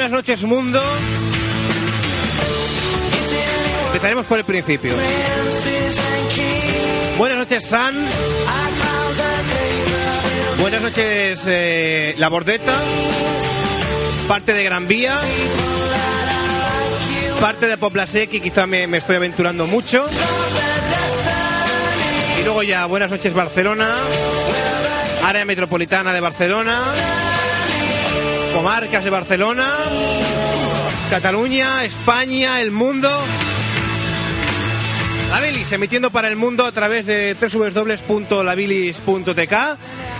Buenas noches, mundo. Empezaremos por el principio. Buenas noches, San. Buenas noches, eh, La Bordeta. Parte de Gran Vía. Parte de Poplasec y quizá me estoy aventurando mucho. Y luego ya, buenas noches, Barcelona. Área metropolitana de Barcelona. Comarcas de Barcelona. Cataluña, España, el mundo. La Bilis, emitiendo para el mundo a través de www.labilis.tk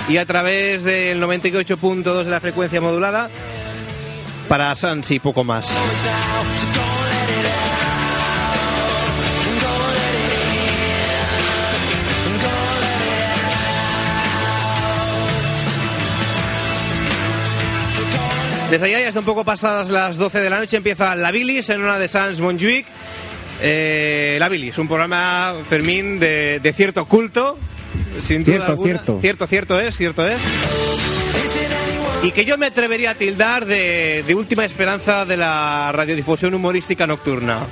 y a través del 98.2 de la frecuencia modulada para Sans y poco más. Desde allá ya está un poco pasadas las 12 de la noche, empieza La Bilis en una de Sans Montjuic. Eh, la Bilis, un programa, Fermín, de, de cierto culto. Sin duda Cierto, alguna. cierto. Cierto, cierto es, cierto es. Y que yo me atrevería a tildar de, de última esperanza de la radiodifusión humorística nocturna.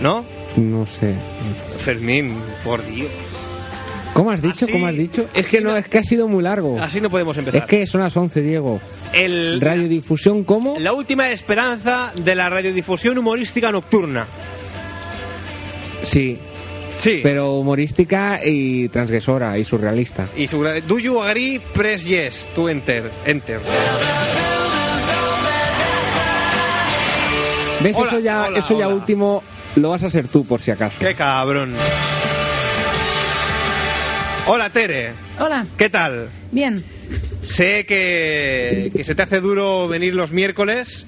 ¿No? No sé. Fermín, por Dios. ¿Cómo has dicho? Así- ¿Cómo has dicho? Es que no, es que ha sido muy largo. Así no podemos empezar. Es que son las 11, Diego. El, Radiodifusión, ¿cómo? la última esperanza de la radiodifusión humorística nocturna. Sí, Sí. pero humorística y transgresora y surrealista. Y su, do you agree? Press yes to enter. Enter. ¿Ves? Hola, eso ya, hola, eso ya hola. último lo vas a hacer tú, por si acaso. Qué cabrón. Hola Tere, Hola, ¿qué tal? bien. Sé que, que se te hace duro venir los miércoles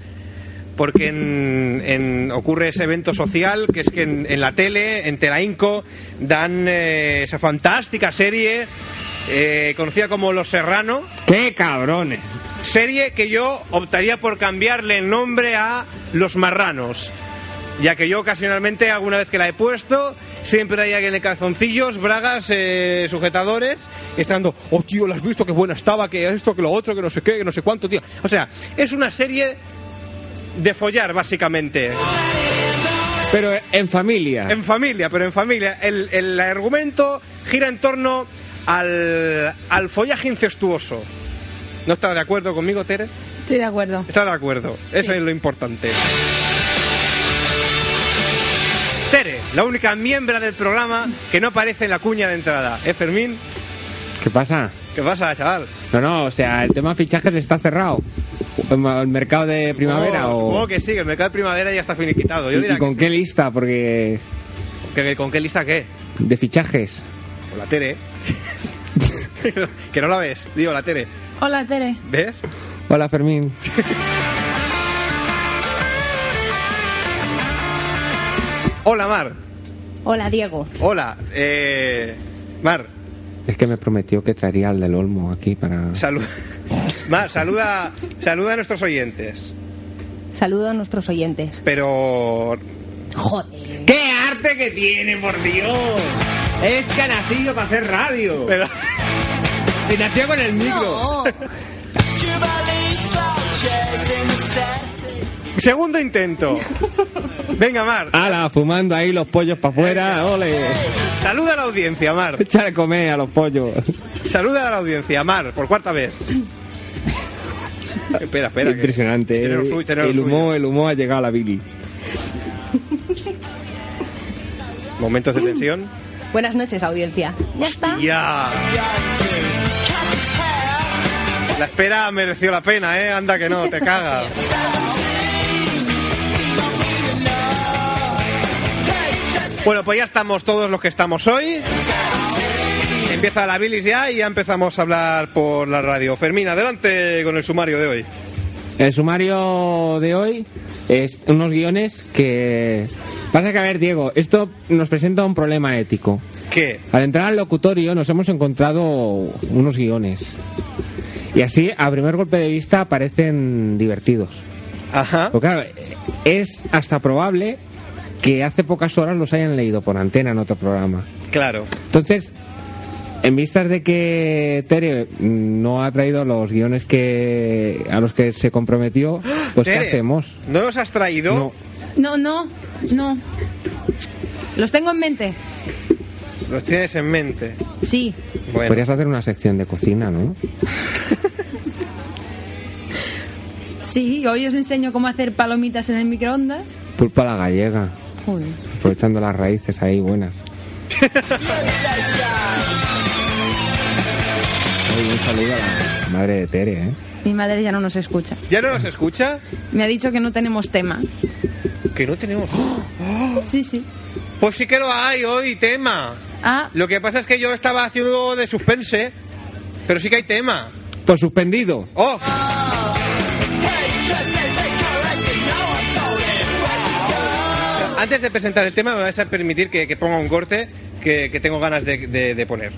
porque en, en- ocurre ese evento social que es que en, en la tele, en Telainco, dan eh, esa fantástica serie eh, conocida como Los Serrano, ¡Qué cabrones! serie que yo optaría por cambiarle el nombre a Los Marranos, ya que yo ocasionalmente alguna vez que la he puesto siempre hay alguien en calzoncillos, bragas, eh, sujetadores, estando, oh tío, ¿lo has visto? Qué buena estaba, que esto, que lo otro, que no sé qué, que no sé cuánto, tío. O sea, es una serie de follar, básicamente. Pero en familia. En familia, pero en familia. El, el argumento gira en torno al, al follaje incestuoso. ¿No estás de acuerdo conmigo, Tere? Estoy de acuerdo. Está de acuerdo, eso Sí. es lo importante. La única miembro del programa que no aparece en la cuña de entrada. ¿Eh, Fermín? ¿Qué pasa? ¿Qué pasa, chaval? No, no, o sea, el tema fichajes está cerrado. ¿El mercado de primavera Oh, o...? Supongo que sí, que el mercado de primavera ya está finiquitado. Yo ¿Y, diría y con que qué lista? Porque... sí. ¿Que- ¿Con qué lista qué? De fichajes. Con la Tere. que no la ves. Digo, la Tere. Hola, Tere. ¿Ves? Hola, Fermín. Hola, Mar. Hola, Diego. Hola. Eh, Mar, Es que me prometió que traería al del Olmo aquí para... Salud. Mar, saluda, saluda a nuestros oyentes. Saludo a nuestros oyentes. Pero. Joder. ¡Qué arte que tiene, por Dios! Es que ha nacido para hacer radio. Pero. Y nació con el micro. No. Segundo intento. Venga, Mar. ¡Hala! Fumando ahí los pollos para afuera. ¡Ole! Saluda a la audiencia, Mar. Echar a comer a los pollos. Saluda a la audiencia, Mar, por cuarta vez. espera, espera. que- Impresionante. tiene lo El, suyo, el suyo. humo, el humo ha llegado a la Billy. Momentos de tensión. Buenas noches, audiencia. Ya está. Ya. La espera mereció la pena, ¿eh? Anda que no, te cagas. Bueno, pues ya estamos todos los que estamos hoy. Empieza la bilis ya y ya empezamos a hablar por la radio. Fermín, adelante con el sumario de hoy. El sumario de hoy es unos guiones que... Pasa que, a ver, Diego, esto nos presenta un problema ético. ¿Qué? Al entrar al locutorio nos hemos encontrado unos guiones. Y así, a primer golpe de vista, parecen divertidos. Ajá. Porque claro, es hasta probable que hace pocas horas los hayan leído por antena en otro programa. Claro. Entonces, en vistas de que Tere mm, no ha traído los guiones que a los que se comprometió, pues ¿qué hacemos? ¿No los has traído? No. No, no, no. Los tengo en mente. Los tienes en mente. Sí. Bueno. Podrías hacer una sección de cocina, ¿no? Sí, hoy os enseño cómo hacer palomitas en el microondas. Pulpa a la gallega, Joder. aprovechando las raíces ahí buenas. Oye, un saludo a la madre de Tere, ¿eh? Mi madre ya no nos escucha. ¿Ya no nos escucha? Me ha dicho que no tenemos tema. Que no tenemos. Sí, sí. Pues sí que lo hay hoy, tema. Ah, Lo que pasa es que yo estaba haciendo de suspense, pero sí que hay tema. Pues suspendido. ¡Oh! Antes de presentar el tema, me vais a permitir que, ponga un corte que, tengo ganas de, de- de poner.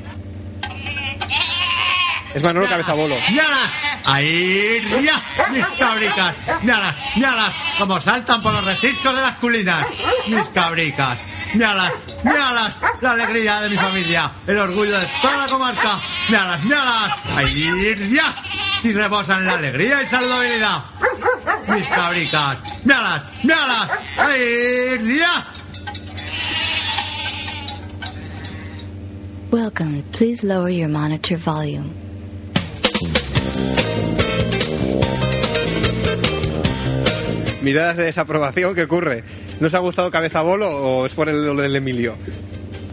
Es Manolo Cabezabolo. ¡Míralas! ¡Ahí! ¡Ya! ¡Mis cabricas! ¡Míralas! ¡Míralas! Como saltan por los reciscos de las culinas. ¡Mis cabricas! ¡Míralas! ¡Míralas! La alegría de mi familia. El orgullo de toda la comarca. ¡Míralas! ¡Míralas! ¡Ahí! ¡Ya! Y rebosan la alegría y saludabilidad. Mis cabricas. ¡Míralas! ¡Míralas! ¡Ahí! ¡Ya! Welcome. Please lower your monitor volume. Miradas de desaprobación, ¿qué ocurre? ¿No os ha gustado Cabezabolo o es por el, lo del Emilio?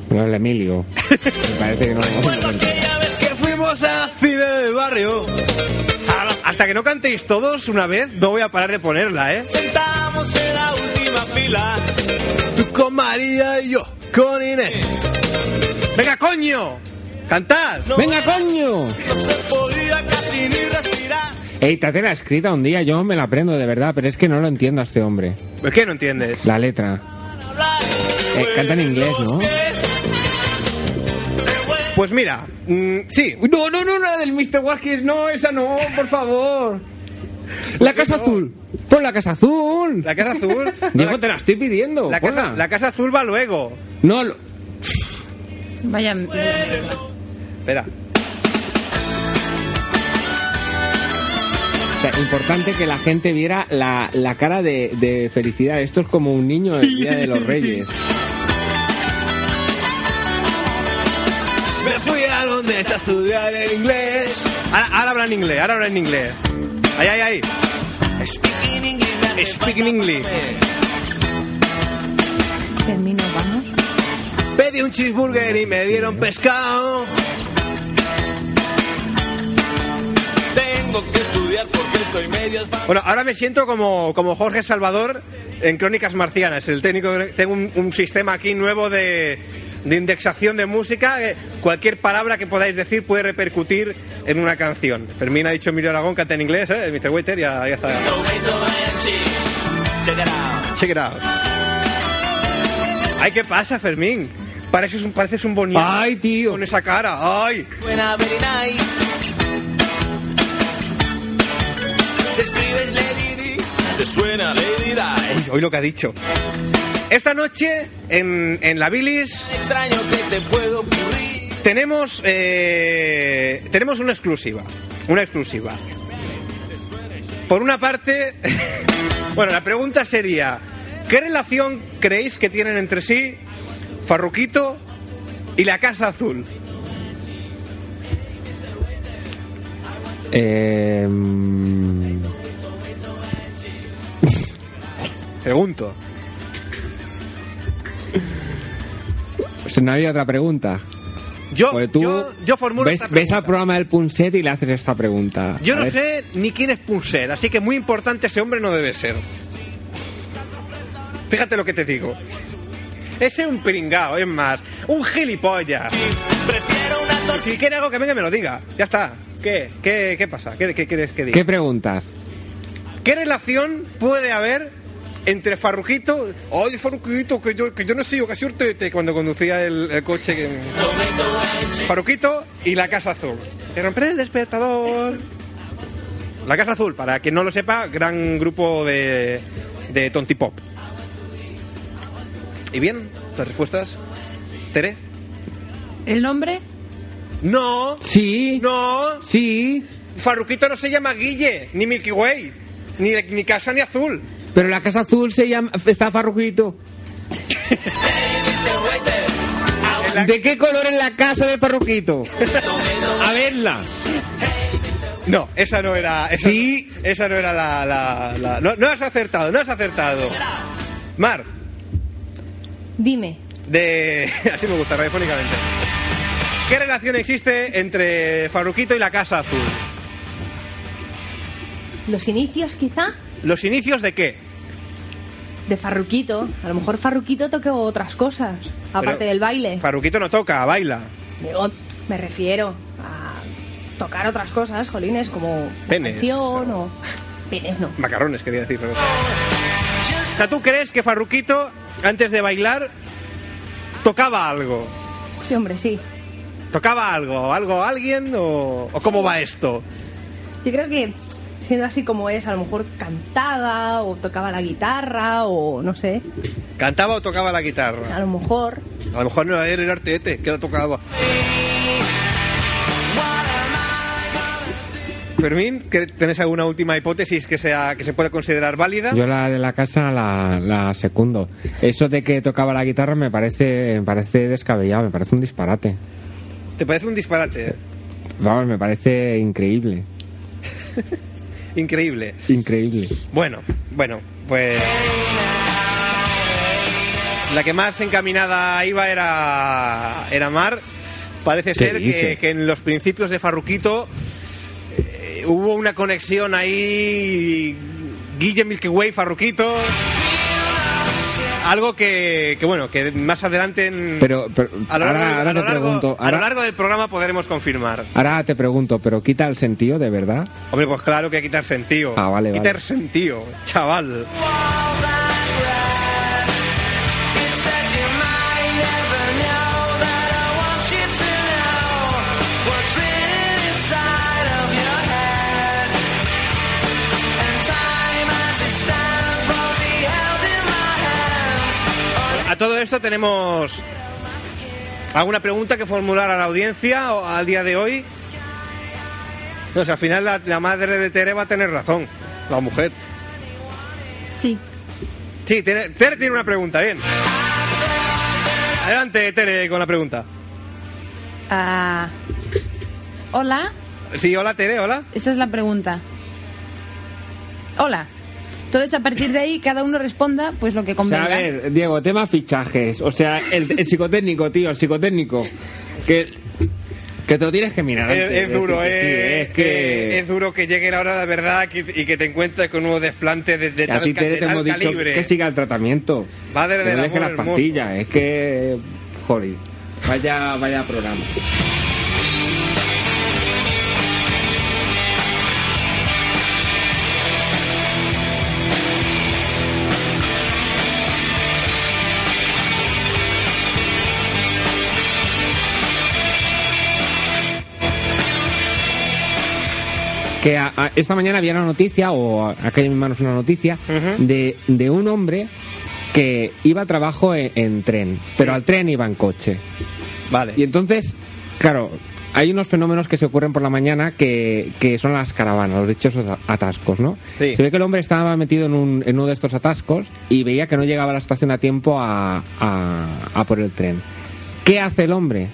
No, el Emilio. Me parece que no lo hemos encontrado. que fuimos a cine de barrio. Hasta que no cantéis todos una vez, no voy a parar de ponerla, ¿eh? Sentamos en la última fila. Tú con María y yo con Inés. ¡Venga, coño! ¡Cantad! ¡Venga, coño! No se podía casi ni respirar. Ey, te la escrita un día, yo me la aprendo de verdad, pero es que no lo entiendo a este hombre. ¿Por qué no entiendes? La letra. Eh, canta en inglés, ¿no? Pues mira, mm, sí. No, no, no, la del Mr. Watkins, no, esa no, por favor. La Casa no? Azul. Pon la Casa Azul. La casa azul. Diego, la, te la estoy pidiendo. la casa, la casa azul va luego. No, lo- vaya. Espera. o sea, importante que la gente viera la, la cara de, de felicidad. Esto es como un niño el día de los Reyes. está a estudiar en inglés. Ahora, ahora habla en inglés, ahora habla en inglés. Ahí, ahí, ahí. Speaking English. Termino, vamos. Pedí un cheeseburger y me dieron pescado. Tengo que estudiar porque estoy medias Bueno, ahora me siento como, como Jorge Salvador en Crónicas Marcianas. El técnico, tengo un, un sistema aquí nuevo de, de indexación de música. eh, Cualquier palabra que podáis decir puede repercutir en una canción. Fermín ha dicho Emilio Aragón, canta en inglés, ¿eh? Mr. Waiter, ya, ya está. Check it out. Check it out. Ay, ¿qué pasa, Fermín? Pareces un, pareces un boniato. Ay, tío. Con esa cara. Ay. Buena, very nice. Si escribes Lady Di, te suena Lady Di. Hoy lo que ha dicho. Esta noche en, en la bilis Extraño que te puedo ocurrir. tenemos eh, tenemos una exclusiva. Una exclusiva. Por una parte, bueno, la pregunta sería, ¿qué relación creéis que tienen entre sí Farruquito y la Casa Azul? Eh, mm, Pregunto. Pues no había otra pregunta. Yo, Pues tú yo, yo formulo ves, esta ves al programa del Punset y le haces esta pregunta. Yo no ver. sé ni quién es Punset, así que muy importante ese hombre no debe ser. Fíjate lo que te digo. Ese es un pringao, es más, un gilipollas. Prefiero una tortilla. Si quiere algo que venga y me lo diga. Ya está. ¿Qué? ¿Qué, qué pasa? ¿Qué, qué quieres que diga? ¿Qué preguntas? ¿Qué relación puede haber entre Farruquito... Ay, Farruquito, que yo, que yo no sé, yo casi urtete cuando conducía el, el coche... que- Farruquito y la Casa Azul. Que romper el despertador... La Casa Azul, para quien no lo sepa, gran grupo de, de tontipop. ¿Y bien? ¿Las respuestas? ¿Tere? ¿El nombre? No, Sí. no. Sí. Farruquito no se llama Guille, ni Milky Way, ni, ni Casa ni Azul. Pero la Casa Azul se llama... Está Farruquito. ¿De qué color es la casa de Farruquito? A verla. No, esa no era. Esa, Sí. esa no era la. la- la- no, no has acertado, no has acertado. Mar, Dime, de. Así me gusta, radiofónicamente. ¿Qué relación existe entre Farruquito y la Casa Azul? los inicios quizá ¿Los inicios de qué? De Farruquito. A lo mejor Farruquito toque otras cosas, aparte Pero del baile. Farruquito no toca, baila. Digo, me refiero a tocar otras cosas, jolines, como Penes. canción o... Penes no. Macarrones, quería decir. O sea, ¿tú crees que Farruquito, antes de bailar, tocaba algo? Sí, hombre, sí. ¿Tocaba algo? ¿Algo a alguien? ¿O, o cómo va esto? Yo creo que siendo así como es, a lo mejor cantaba o tocaba la guitarra o no sé, ¿Cantaba o tocaba la a guitarra? lo mejor A lo mejor no era el artete, que lo tocaba. Fermín, ¿que- ¿tenés alguna última hipótesis que sea que se pueda considerar válida? Yo la de la casa la, la secundo. Eso de que tocaba la guitarra me parece, me parece descabellado, me parece un disparate. ¿Te parece un disparate? Vamos, me parece increíble. Increíble. Increíble. Bueno, bueno, pues... La que más encaminada iba era, era Mar. Parece ¿Qué ser que en los principios de Farruquito eh, hubo una conexión ahí... Guille Milky Way, Farruquito... Algo que, que, bueno, que más adelante en- Pero, pero a lo largo, ahora, ahora a lo te largo- pregunto, a lo largo del programa podremos confirmar. ahora te pregunto, pero quita el sentido de verdad. Hombre, pues claro que que quitar sentido. Ah, vale, quitar vale. sentido, chaval. A todo esto tenemos alguna pregunta que formular a la audiencia o al día de hoy. No, o sea, al final la, la madre de Tere va a tener razón, la mujer. Sí. Sí, Tere, Tere tiene una pregunta, bien. Adelante, Tere, con la pregunta. Ah, hola, Sí, hola, Tere, hola. esa es la pregunta. Hola. Entonces, a partir de ahí, cada uno responda pues lo que O sea, convenga. a ver, Diego, tema fichajes. O sea, el, el psicotécnico, tío, el psicotécnico. Que, que te lo tienes que mirar. Es, antes, es duro, decir que sí, eh, es que. eh, es duro que llegue la hora de verdad que- y que te encuentres con un nuevo desplante de, de a tal, ti de te tal hemos dicho calibre. que siga el tratamiento. Madre que del no deje las hermoso. pastillas. Es que. Joder. Vaya, vaya programa. Esta mañana había una noticia, o a- aquella misma no es una noticia, de, de un hombre que iba a trabajo en, en tren, pero al tren iba en coche. Vale. Y entonces, claro, hay unos fenómenos que se ocurren por la mañana que, que son las caravanas, los dichosos atascos, ¿no? Sí. Se ve que el hombre estaba metido en, un- en uno de estos atascos y veía que no llegaba a la estación a tiempo a, a- a por el tren. ¿Qué hace el hombre?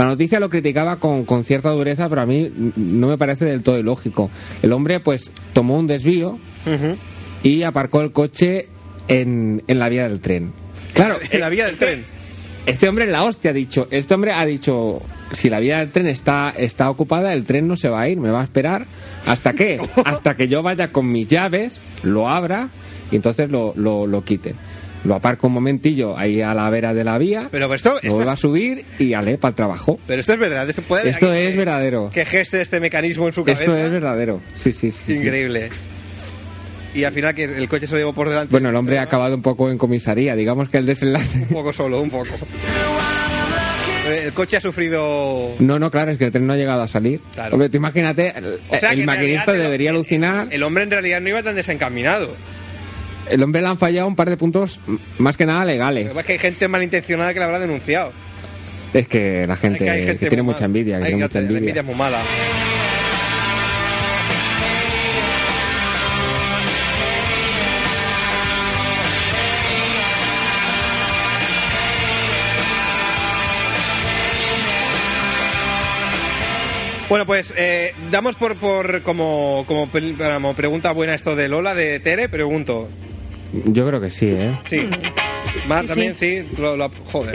La noticia lo criticaba con, con cierta dureza, pero a mí no me parece del todo ilógico. El hombre, pues, tomó un desvío y aparcó el coche en, en la vía del tren. Claro, En la vía del tren. este hombre en la hostia ha dicho, este hombre ha dicho, si la vía del tren está, está ocupada, el tren no se va a ir, me va a esperar. ¿Hasta qué? Hasta que yo vaya con mis llaves, lo abra y entonces lo, lo, lo quite. Lo aparco un momentillo ahí a la vera de la vía, Pero esto, lo vuelvo a subir y ale para el trabajo. pero esto es verdad. Esto, puede Esto es que- verdadero. Que geste este mecanismo en su cabeza. Esto es verdadero. Sí, sí, sí. sí. Increíble. Y al final que el coche se lo llevó por delante. Bueno, el hombre ha acabado un poco en comisaría. Digamos que el desenlace. Un poco solo, un poco. El coche ha sufrido... No, no, claro, es que el tren no ha llegado a salir. Claro. Hombre, tú imagínate, el, O sea, el maquinista el- debería alucinar. El hombre en realidad no iba tan desencaminado. El hombre le han fallado un par de puntos más que nada Lo legales. que pasa es que hay gente malintencionada que la habrá denunciado. Es que la Es gente, que hay gente que tiene mucha envidia, que Hay tiene mucha La envidia es muy mala. Bueno, pues eh, damos por, por como, como, como pregunta buena esto de Lola, de Tere, pregunto. Yo creo que sí, ¿eh? Sí. Mar Sí, también, sí. Lo, lo- joder.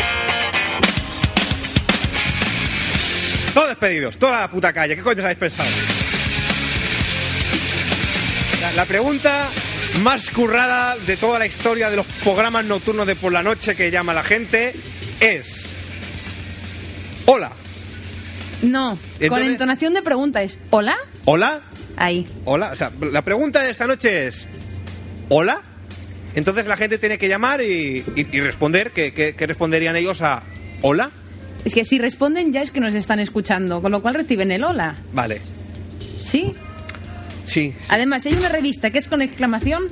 Todos despedidos, toda la puta calle. ¿Qué coño os habéis pensado? La, la pregunta más currada de toda la historia de los programas nocturnos de por la noche que llama la gente es... Hola. No, con Entonces- entonación de pregunta es ¿Hola? ¿Hola? Ahí. Hola, o sea, la pregunta de esta noche es ¿Hola? Entonces la gente tiene que llamar y, y- y responder, ¿qué, qué, qué responderían ellos a ¿Hola? Es que si responden ya es que nos están escuchando, con lo cual reciben el hola. Vale, ¿Sí? sí, Además, si hay una revista que es con exclamación,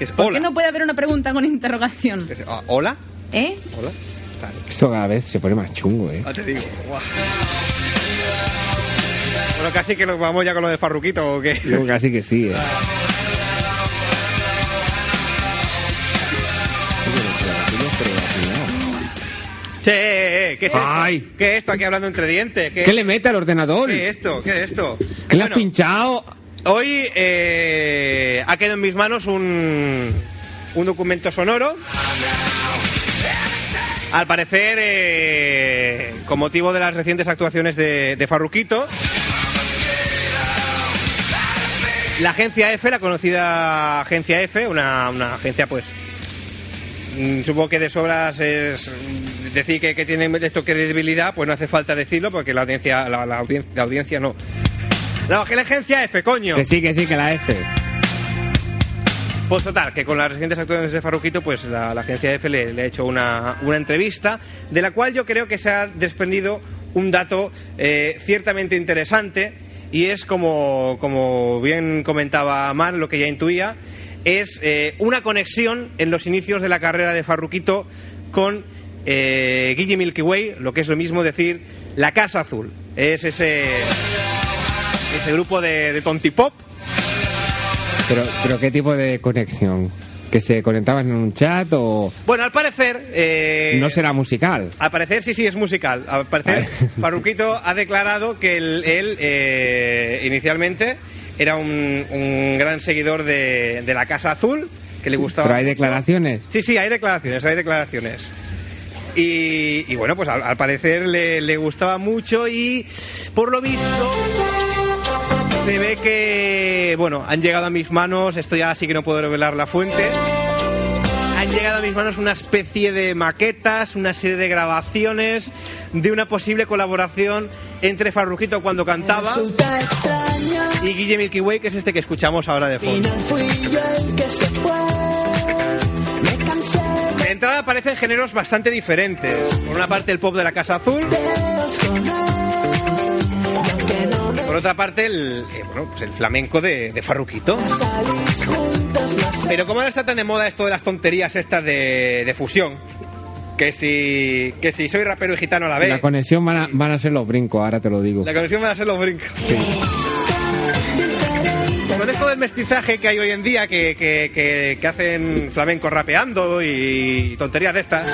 es ¿por hola. qué no puede haber una pregunta con interrogación? Es, ah, ¿Hola? ¿Eh? ¿Hola? Vale, Esto cada vez se pone más chungo, ¿eh? ah, te digo. Bueno, casi que nos vamos ya con lo de Farruquito o qué. Yo casi que sí, ¿eh? Che, ¿qué es esto? Ay. ¿Qué es esto aquí hablando entre dientes? ¿Qué, ¿Qué le mete al ordenador? ¿Qué es esto? ¿Qué es esto? ¿Qué le has pinchado? Hoy eh, ha quedado en mis manos un, un documento sonoro. Al parecer, eh, con motivo de las recientes actuaciones de, de Farruquito, la agencia F, la conocida agencia F, una, una agencia pues mm, supongo que de sobras es decir que, que tiene esto credibilidad, pues no hace falta decirlo porque la audiencia, la, la audien- la audiencia no. La, la agencia F, coño. Que sí, que sí, que la F. Pues total, que con las recientes actuaciones de Farruquito, pues la, la agencia F le, le ha hecho una, una entrevista, de la cual yo creo que se ha desprendido un dato eh, ciertamente interesante, y es como, como bien comentaba Mar, lo que ya intuía, es eh, una conexión en los inicios de la carrera de Farruquito con eh, Guille Milky Way, lo que es lo mismo decir la Casa Azul. Es ese, ese grupo de, de tontipop Pero, pero ¿qué tipo de conexión? ¿Que se conectaban en un chat o Bueno, al parecer. eh, no será musical? Al parecer, sí, sí, es musical. Al parecer, Vale. Farruquito ha declarado que él, él, eh, inicialmente era un, un gran seguidor de, de la Casa Azul, que le gustaba. ¿Pero hay mucho. declaraciones? Sí, sí, hay declaraciones, hay declaraciones. Y, y bueno, pues al, al parecer le, le gustaba mucho y por lo visto se ve que, bueno, han llegado a mis manos, esto ya sí que no puedo revelar la fuente, han llegado a mis manos una especie de maquetas, una serie de grabaciones de una posible colaboración entre Farruquito cuando cantaba y Guille Milky Way, que es este que escuchamos ahora de fondo. De entrada aparecen géneros bastante diferentes. Por una parte el pop de la Casa Azul, por otra parte, el, eh, bueno, pues el flamenco de, de Farruquito. Pero como ahora está tan de moda esto de las tonterías estas de, de fusión, que si, que si soy rapero y gitano a la vez, La conexión van a, van a ser los brincos, ahora te lo digo. la conexión van a ser los brincos. Con esto del mestizaje que hay hoy en día, que, que, que- que hacen flamenco rapeando y tonterías de estas,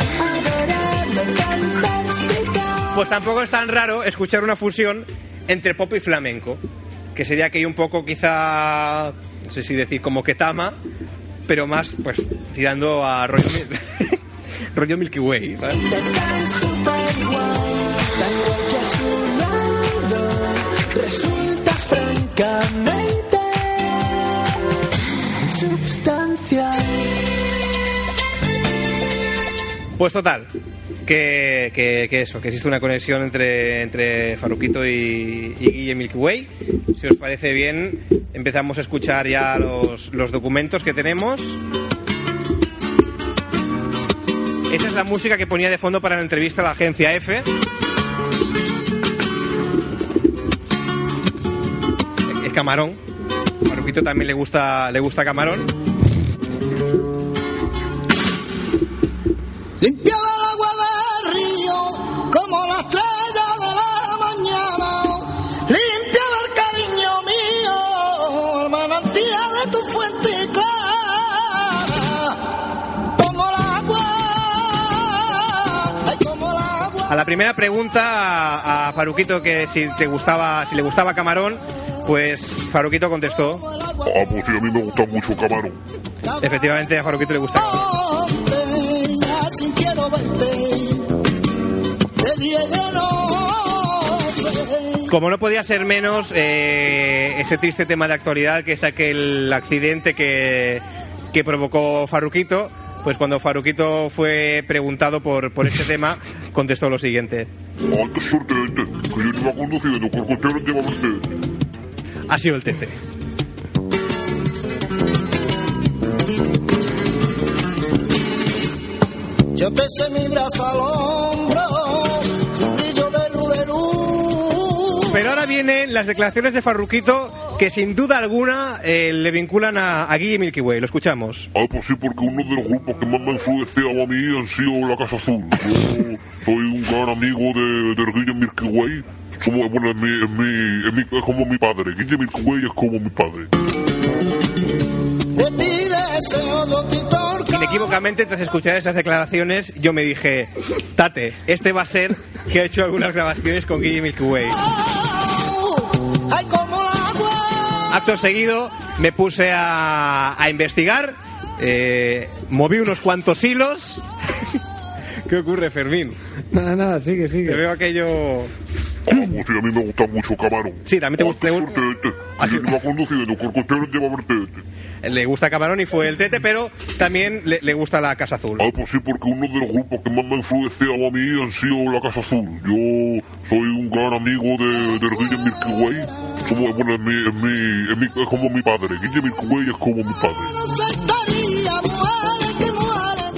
pues tampoco es tan raro escuchar una fusión entre pop y flamenco, que sería aquello un poco quizá, no sé si decir como que tama, pero más pues tirando a rollo, Mil- rollo Milky Way. ¿vale? Resultas francamente substancial. Pues total, que, eso, que existe una conexión entre, entre Farruquito y, y Guille Milky Way. Si os parece bien, empezamos a escuchar ya los, los documentos que tenemos. Esa es la música que ponía de fondo para la entrevista a la agencia F. Es camarón. Farruquito también le gusta, le gusta camarón. Limpiaba el agua del río como la estrella de la mañana. Limpiaba el cariño mío, el manantial de tu fuente clara. Como el agua, ay, como el agua. A la primera pregunta a, a Faruquito que si te gustaba, si le gustaba camarón, pues Faruquito contestó, Ah, pues sí, a mí me gusta mucho camarón. efectivamente a Faruquito le gusta no. Como no podía ser menos, eh, ese triste tema de actualidad que es aquel accidente que, que provocó Faruquito, pues cuando Faruquito fue preguntado por, por este tema, contestó lo siguiente. Ay, qué suerte este, que yo iba conduciendo, que el coche no llevaba. Ha sido el tete. Yo te sé mi brazo al hombro, vienen las declaraciones de Farruquito que sin duda alguna eh, le vinculan a, a Guille Milky Way. Lo escuchamos. Ah, pues sí, porque uno de los grupos que más me ha influenciado a mí han sido La Casa Azul. Yo soy un gran amigo de, de Guille Milky Way. Somos, bueno, es, mi, es, mi, es, mi- es como mi padre. Guille Milky Way es como mi padre. Inequívocamente, tras escuchar estas declaraciones, yo me dije, Tate, este va a ser que ha hecho algunas grabaciones con Guille Milky Way. Ay, como el agua. Acto seguido, me puse a, a investigar, eh, moví unos cuantos hilos. ¿Qué ocurre, Fermín? Nada, nada, sigue, Te sigue. veo aquello... Pues sí, a mí me gusta mucho camarón. Sí, también te Ah, gusta- qué te suerte que sí. yo iba conduciendo, no llevaba este. Le gusta Camarón y fue el tete, pero también le, le gusta la Casa Azul. Ah, pues sí, porque uno de los grupos que más me ha influenciado a mí han sido La Casa Azul. Yo soy un gran amigo de, de Guille Milky Way. Somos, bueno, es, mi, es, mi, es, mi- es como mi padre. Guille Milky Way es como mi padre.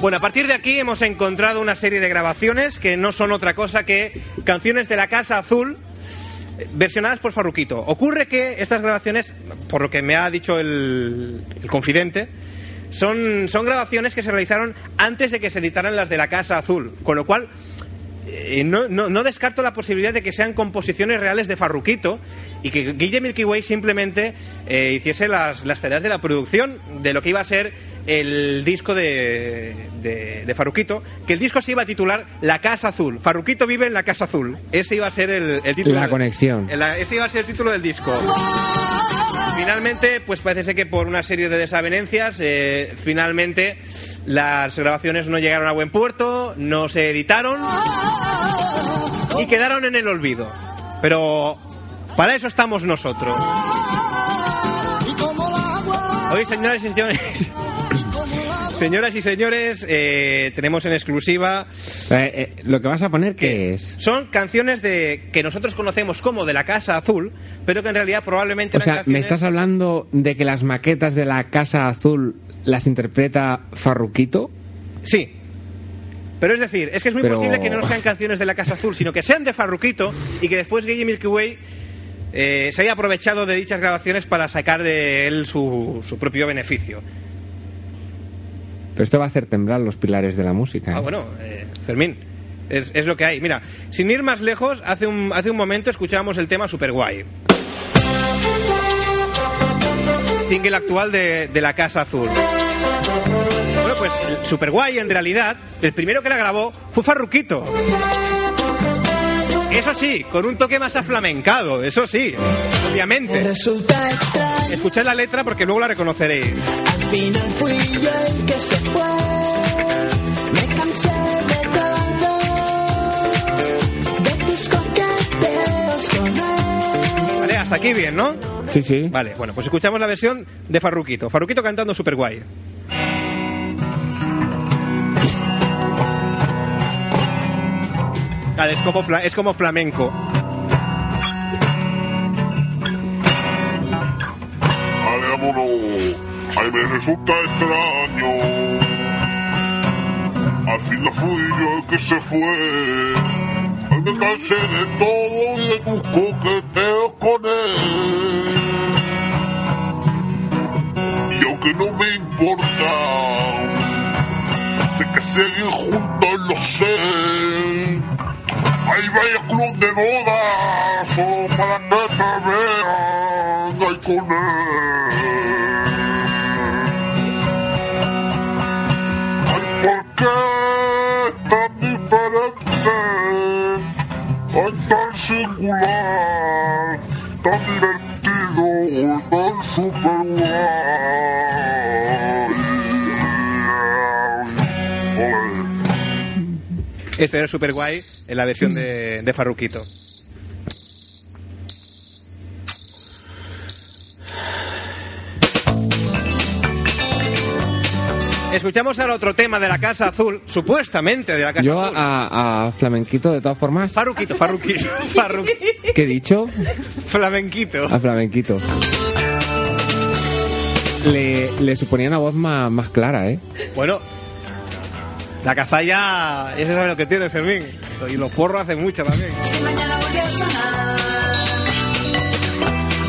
Bueno, a partir de aquí hemos encontrado una serie de grabaciones que no son otra cosa que canciones de la Casa Azul versionadas por Farruquito. Ocurre que estas grabaciones, por lo que me ha dicho el, confidente, son, son grabaciones que se realizaron antes de que se editaran las de la Casa Azul, con lo cual eh, no, no- no descarto la posibilidad de que sean composiciones reales de Farruquito y que Guille Milky Way simplemente eh, hiciese las, las tareas de la producción de lo que iba a ser el disco de, de, de Farruquito, que el disco se iba a titular La Casa Azul. Farruquito vive en la Casa Azul. Ese iba a ser el, el título. La del- conexión. el- ese iba a ser el título del disco. Finalmente, pues parece ser que por una serie de desavenencias, eh, finalmente las grabaciones no llegaron a buen puerto, no se editaron y quedaron en el olvido. Pero para eso estamos nosotros. Y como el agua. Hoy, señoras y señores, señoras y señores, eh, tenemos en exclusiva Eh, eh, lo que vas a poner, ¿qué es? son canciones de que nosotros conocemos como de la Casa Azul, pero que en realidad probablemente O sea, ¿me estás hablando de que las maquetas de la Casa Azul las interpreta Farruquito? Sí. Pero es decir, es que es muy Pero- posible que no sean canciones de la Casa Azul, sino que sean de Farruquito y que después Guille Milky Way eh, se haya aprovechado de dichas grabaciones para sacar de él su, su propio beneficio. Pero esto va a hacer temblar los pilares de la música. ¿eh? Ah, bueno, eh, Fermín, es, es lo que hay. Mira, sin ir más lejos, hace un, hace un momento escuchábamos el tema Super Guay. Single actual de, de la Casa Azul. Bueno, pues Super Guay en realidad, el primero que la grabó fue Farruquito. Eso sí, con un toque más aflamencado, eso sí, obviamente. Resulta extraño, Escuchad la letra porque luego la reconoceréis. al final fui yo el que se fue. Me cansé de todo, de tus coqueteos con él. Vale, hasta aquí bien, ¿no? Sí, sí. Vale, bueno, pues escuchamos la versión de Farruquito. Farruquito cantando Super Guay. Vale, es como, es como flamenco. Ay, me resulta extraño. Al final fui yo el que se fue. Ay, me cansé de todo y de tus coqueteos con él. Y aunque no me importa, sé que seguir juntos, lo sé. Ahí vaya club de bodas, solo para que te vean, ay con él. Ay, ¿por qué tan diferente? Ay, tan singular, tan divertido, tan super guay. Este era Super Guay en la versión de, de Farruquito. Escuchamos ahora otro tema de la Casa Azul, supuestamente de la Casa Yo Azul. a, a Flamenquito, de todas formas, Farruquito, Farruquito, Farru... ¿qué he dicho? Flamenquito. A Flamenquito. Le, le suponía una voz más, más clara, ¿eh? Bueno, la cazalla, ese sabe lo que tiene Fermín. Y los porros hacen mucho también. Si mañana vuelve a sonar,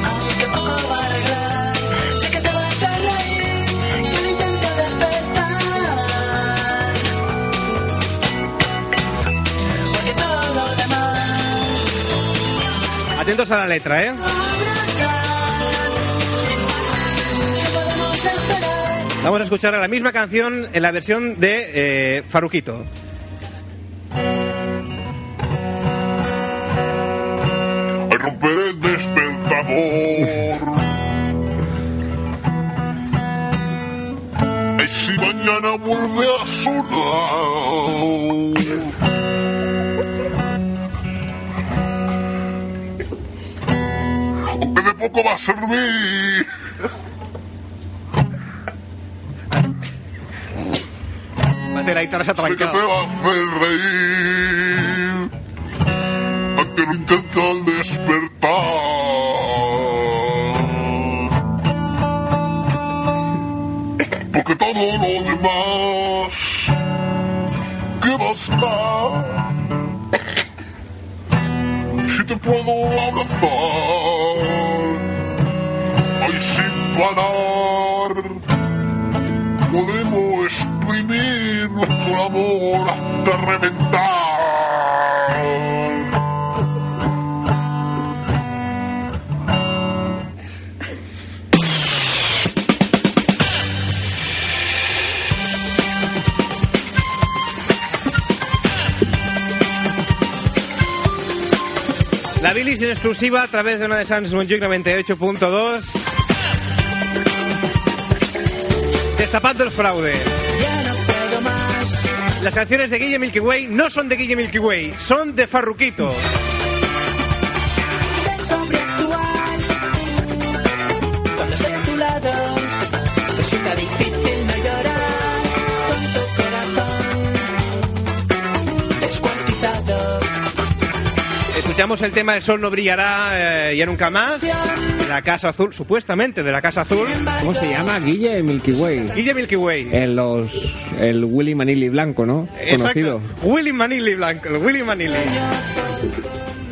aunque poco va a arreglar, sé que te va a hacer reír, que lo intento despertar. Porque todo lo demás Atentos a la letra, ¿eh? Vamos a escuchar la misma canción en la versión de eh, Farruquito. Ay, romper el despertador. Ay, si mañana vuelve a sonar. Aunque de poco va a servir. La guitarra se ha que va a hacer reír. Aunque lo intenta al despertar. Porque todo lo demás que basta. Si te puedo abrazar, amor hasta reventar. La bilis en exclusiva a través de una de Sans Montjuic 98.2. Destapando el fraude. Las canciones de Guille Milky Way no son de Guille Milky Way, son de Farruquito. Escuchamos el tema El sol no brillará eh, ya nunca más. De la Casa Azul, supuestamente de la Casa Azul. ¿Cómo se llama? Guille Milky Way. Guille Milky Way. En los, el Willy Manili blanco, ¿no? Exacto. Conocido. Willy Manili Blanco, el Willy Manili.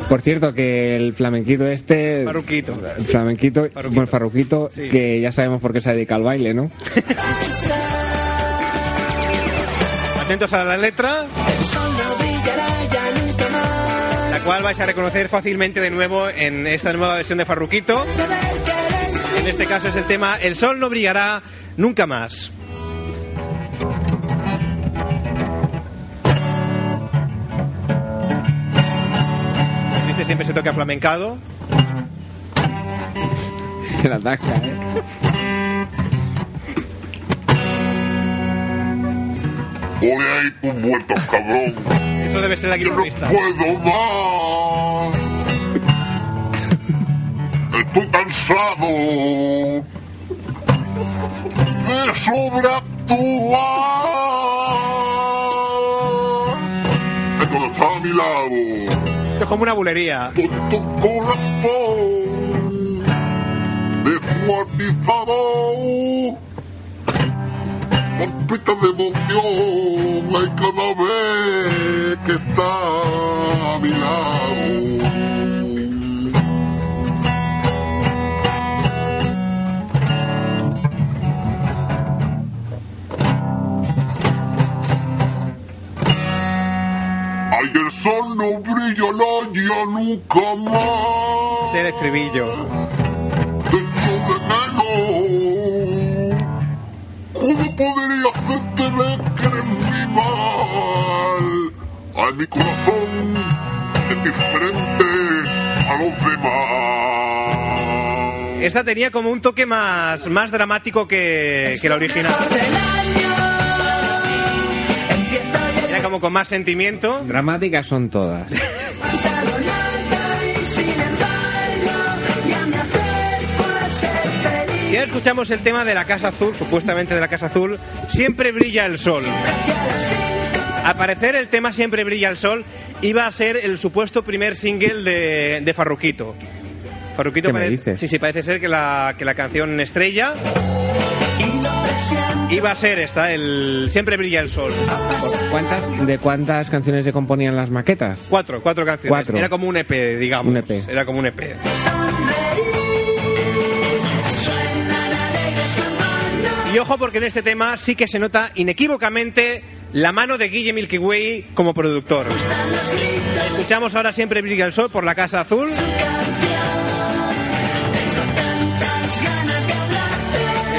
Por cierto, que el flamenquito este... Farruquito. El flamenquito, Farruquito. bueno, farruquito, Sí. que ya sabemos por qué se dedica al baile, ¿no? Atentos a la letra. La cual vais a reconocer fácilmente de nuevo en esta nueva versión de Farruquito. En este caso es el tema El sol no brillará nunca más. Existe siempre ese toque aflamencado. Se la ataca, ¿eh? Ole ahí tus muertos, cabrón. Eso debe ser la Yo no guitarrista. puedo más. Estoy cansado de sobreactuar. Es cuando está a mi lado. Esto es como una bulería. Tonto corazón descuartizado palpita de emoción hay cada vez que está a mi lado Ay, el sol no brilla la ya nunca más. Del estribillo. Te echo de menos. ¿Cómo podría hacerte ver que eres mi mal? Ay, mi corazón es diferente a los demás. Esta tenía como un toque más, más dramático que, que la original. Era como con más sentimiento. Dramáticas son todas. escuchamos el tema de la Casa Azul, supuestamente de la Casa Azul. Siempre brilla el sol. Al parecer el tema Siempre brilla el sol iba a ser el supuesto primer single de, de Farruquito. Farruquito ¿Qué me parece, sí, sí, parece ser que la, que la canción estrella iba a ser esta, el Siempre brilla el sol. ¿Cuántas, ¿De cuántas canciones se componían las maquetas? Cuatro, cuatro canciones. Cuatro. Era como un EP, digamos. Un EP. Era como un EP. Y ojo porque en este tema sí que se nota inequívocamente la mano de Guille Milky Way como productor. Escuchamos ahora siempre Brilla el Sol por la Casa Azul.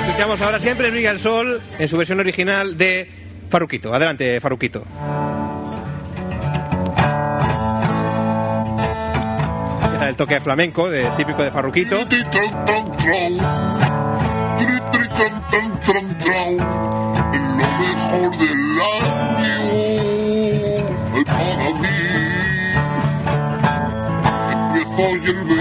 Escuchamos ahora siempre Brilla el Sol en su versión original de Faruquito. Adelante, Faruquito. El toque flamenco de, típico de Farruquito. Tri, tran, tran, tran. Tri, tri, tran, tran, tran, tran. Es lo mejor del año es para mí. Empieza hoy el verano,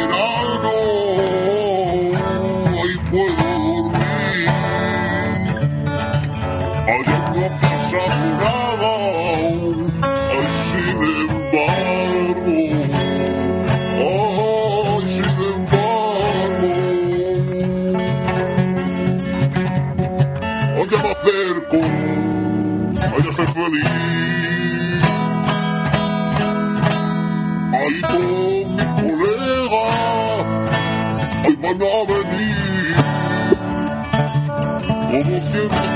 Como siempre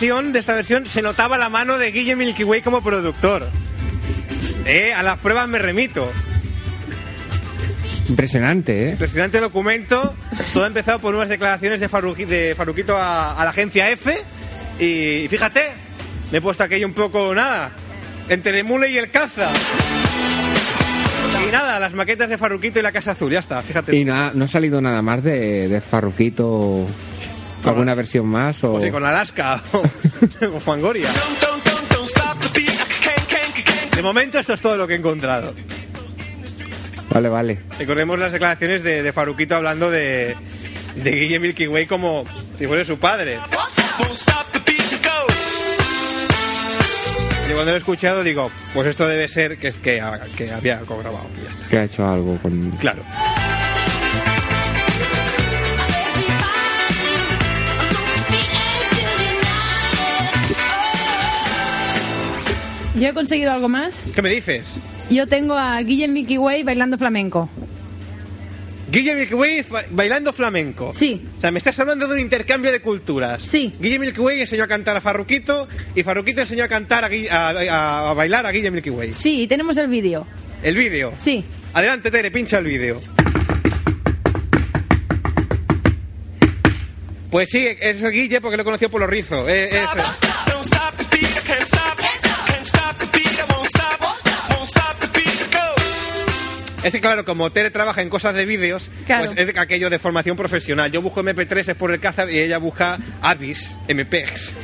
de esta versión, se notaba la mano de Guille Milky Way como productor. Eh, a las pruebas me remito. Impresionante, ¿eh? Impresionante documento. Todo ha empezado por unas declaraciones de, Farruqui- de Farruquito a, a la agencia F. Y, fíjate, me he puesto aquello un poco nada. Entre el mule y el caza. Y nada, las maquetas de Farruquito y la Casa Azul, ya está, fíjate. Y no ha, no ha salido nada más de, de Farruquito. ¿Alguna versión más? O... O sí, con Alaska o, Fangoria. De momento esto es todo lo que he encontrado. Vale, vale. Recordemos las declaraciones de, de Faruquito hablando de, de Guille Milky Way como si fuera su padre. Y cuando lo he escuchado digo, pues esto debe ser que, es que, que había grabado. Que ha hecho algo con. Claro. Yo he conseguido algo más. ¿Qué me dices? Yo tengo a Guillem Mickey Way bailando flamenco. Guille Milky Way fa- bailando flamenco. Sí. O sea, me estás hablando de un intercambio de culturas. Sí. Guille Milky Way enseñó a cantar a Farruquito y Farruquito enseñó a cantar a, a- a- bailar a Guille Milky Way. Sí, tenemos el vídeo. El vídeo. Sí. Adelante, Tere, pincha el vídeo. Pues sí, es Guille porque lo conoció por los rizos. Eh, es- Es que claro, como Tere trabaja en cosas de vídeos, Claro. pues es de aquello de formación profesional. Yo busco MP3 es por el caza y ella busca Avis, MPEGs.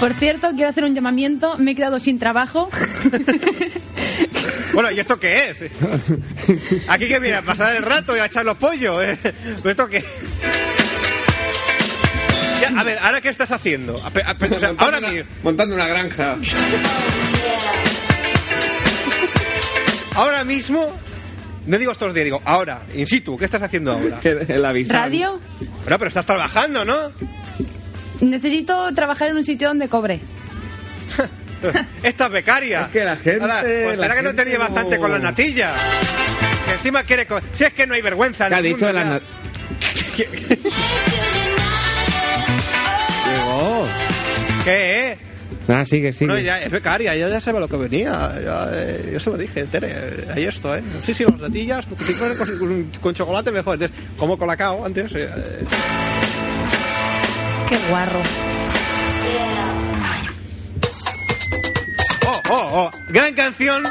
Por cierto, quiero hacer un llamamiento. Me he quedado sin trabajo. Bueno, ¿y esto qué es? Aquí que viene a pasar el rato y a echar los pollos. ¿eh? ¿Pero ¿Esto qué? Ya, a ver, ¿ahora qué estás haciendo? A- a- o sea, ahora mismo. montando una granja. Ahora mismo. No digo estos días, digo ahora, in situ, ¿qué estás haciendo ahora? El. Radio. Bueno, pero estás trabajando, ¿no? Necesito trabajar en un sitio donde cobre. Esta es becaria. Es que la gente- Ahora, pues la será que no tenía no- bastante con las natillas. Que encima quiere. co- Si es que no hay vergüenza. en ¿Qué ha dicho de las ¿Qué? eh? Ah, sigue, sigue. No, ya es becaria, ella ya sabe lo que venía. Ya, eh, yo se lo dije, Tere, ahí esto, ¿eh? Sí, sí, las natillas, porque si con, con- con chocolate mejor. Entonces, como colacao antes. eh, eh, Qué guarro. Oh, oh, oh. Gran canción.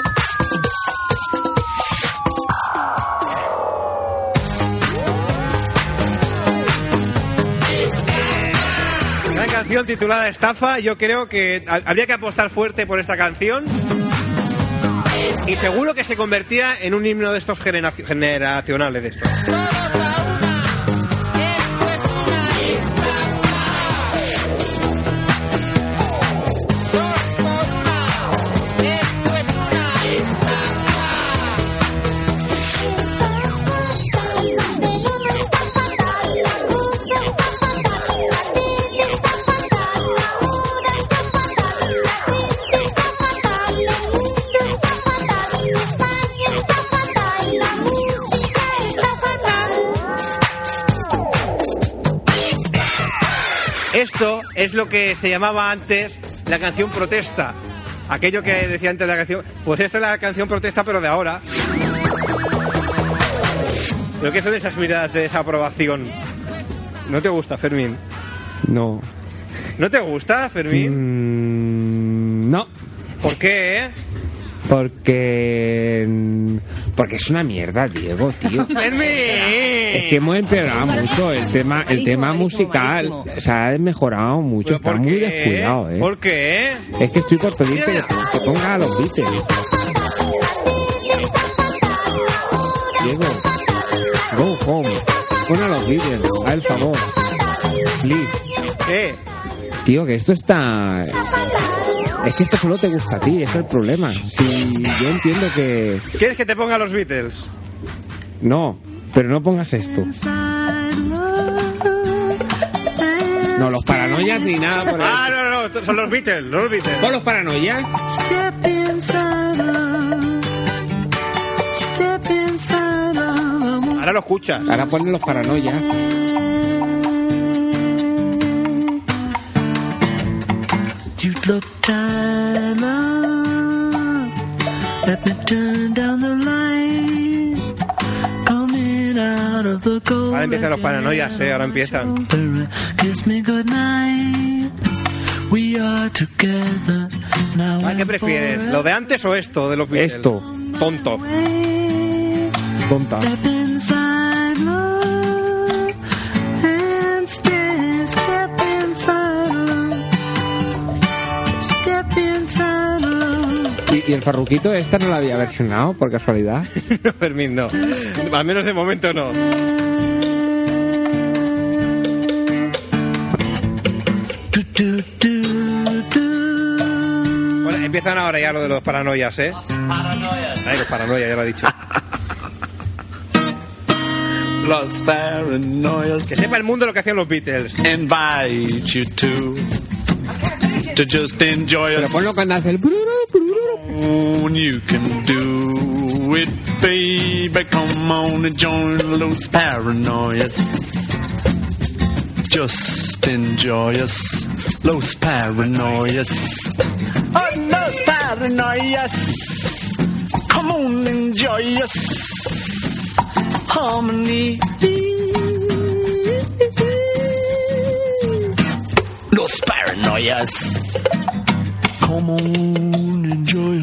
Canción titulada Estafa. Yo creo que ha- habría que apostar fuerte por esta canción. Y seguro que se convertía en un himno de estos generaci- generacionales de estos. Esto es lo que se llamaba antes la canción protesta. Aquello que decía antes la canción. Pues esta es la canción protesta, pero de ahora. Lo que son esas miradas de desaprobación. ¿No te gusta, Fermín? No. ¿No te gusta, Fermín? Mm, no. ¿Por qué, eh? Porque. Porque es una mierda, Diego, tío. Es que hemos empeorado mucho el tema, el Malísimo, tema musical. malísimo. Se ha mejorado mucho, ¿Pero está por muy descuidado, eh. ¿Por qué? Es que estoy por pedirte que, que ponga a los Beatles. Diego, go home. Pon a los Beatles, el favor. Please. ¿Qué? Tío, que esto está... Es que esto solo te gusta a ti, es el problema. Si yo entiendo que... ¿Quieres que te ponga los Beatles? No, pero no pongas esto. No, los paranoias ni nada por el... Ah, no, no, no, son los Beatles, los Beatles. ¿Pon los paranoias? Ahora lo escuchas. Ahora ponen los paranoias. Look time. Let me turn down the light. Coming out of the cold. Ahora empiezan los paranoias, eh, ahora empiezan. Kiss me goodnight. We are together now. Ah, ¿Qué prefieres? ¿Lo de antes o esto de los Beatles? Esto. Tonto. Tonta. ¿Y, el farruquito esta no la había versionado por casualidad? No, Fermín, no. Al menos de momento no. Bueno, empiezan ahora ya lo de los paranoias, ¿eh? Ay, los paranoias, ya lo he dicho. Los paranoias Que sepa el mundo lo que hacían los Beatles. invite you to to just enjoy Pero ponlo cuando hace el... You can do it, baby. Come on and join los paranoias. Just enjoy us, los paranoias. Oh, los paranoias. Come on, enjoy us. Harmony. Los paranoias. Come on, enjoy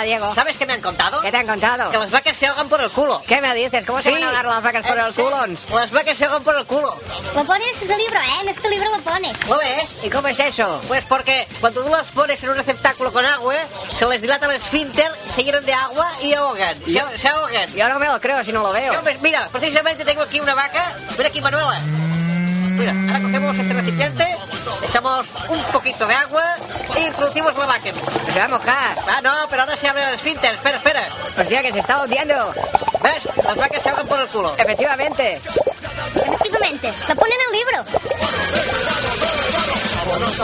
Hola, Diego. ¿Sabes qué me han contado? ¿Qué te han contado? Que las vacas se ahogan por el culo. ¿Qué me dices? ¿Cómo se van a dar las vacas por Eh, el sí. culo? Las vacas se ahogan por el culo. Lo pones en este libro, ¿eh? En este libro lo pones. ¿Lo ves? ¿Y cómo es eso? Pues porque cuando tú las pones en un receptáculo con agua, se les dilata el esfínter, se llenan de agua y ahogan. Se, Yo- se ahogan. Yo no me lo creo si no lo veo. Yo, pues, mira, precisamente tengo aquí una vaca. Mira aquí, Manuela. Mira, ahora cogemos este recipiente, echamos un poquito de agua e introducimos la vaca. Se va a mojar. Ah, no, pero ahora se abre el esfínter. Espera, espera. Hostia, que se está hundiendo. ¿Ves? Las vacas se ahogan por el culo. Efectivamente. Efectivamente, lo pone en el libro. ¡Todos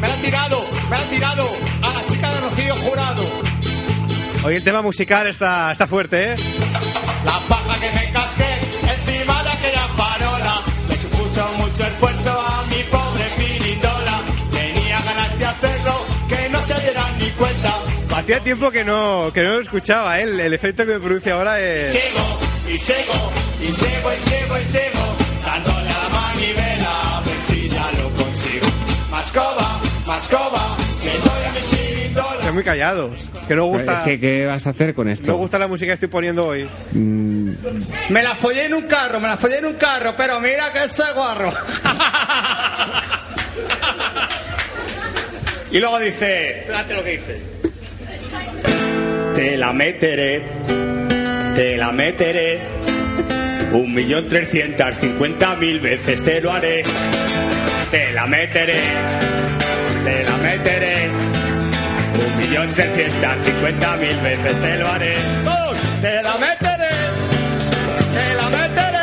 Me la han tirado, me la han tirado a la chica de Rocío Jurado. Hoy el tema musical está, está fuerte, ¿eh? La paja que me casqué encima de aquella farola me supuso mucho esfuerzo a mi pobre pirindola. Tenía ganas de hacerlo, que no se dieran ni cuenta. Hacía tiempo que no, que no lo escuchaba, ¿eh? El, el efecto que me produce ahora es... Sigo y sigo y sigo y sigo y sigo dándole a la manivela a ver si ya lo consigo. Mascova, mascova, que doy a mi. Están muy callados. Que no gusta... ¿Qué, qué vas a hacer con No esto? gusta la música que estoy poniendo hoy. Mm, Me la follé en un carro, me la follé en un carro, pero mira que ese guarro. y luego dice, fíjate lo que dice. Te la meteré, te la meteré, un millón trescientas cincuenta mil veces te lo haré. Te la meteré, te la meteré, un millón trescientas cincuenta mil veces te lo haré. ¡Todos! Te la meteré, te la meteré,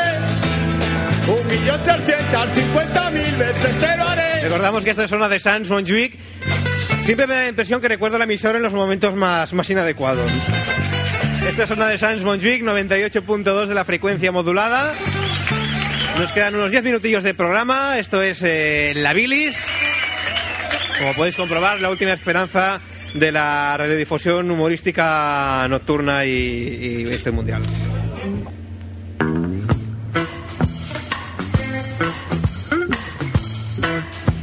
Y yo 350 mil veces te lo haré. Recordamos que esto es zona de Sans Montjuic. Siempre me da la impresión que recuerdo la emisora en los momentos más, más inadecuados. Esta es zona de Sans Montjuic, 98.2 de la frecuencia modulada. Nos quedan unos 10 minutillos de programa. Esto es eh, La Bilis. Como podéis comprobar, la última esperanza de la radiodifusión humorística nocturna y, y este mundial.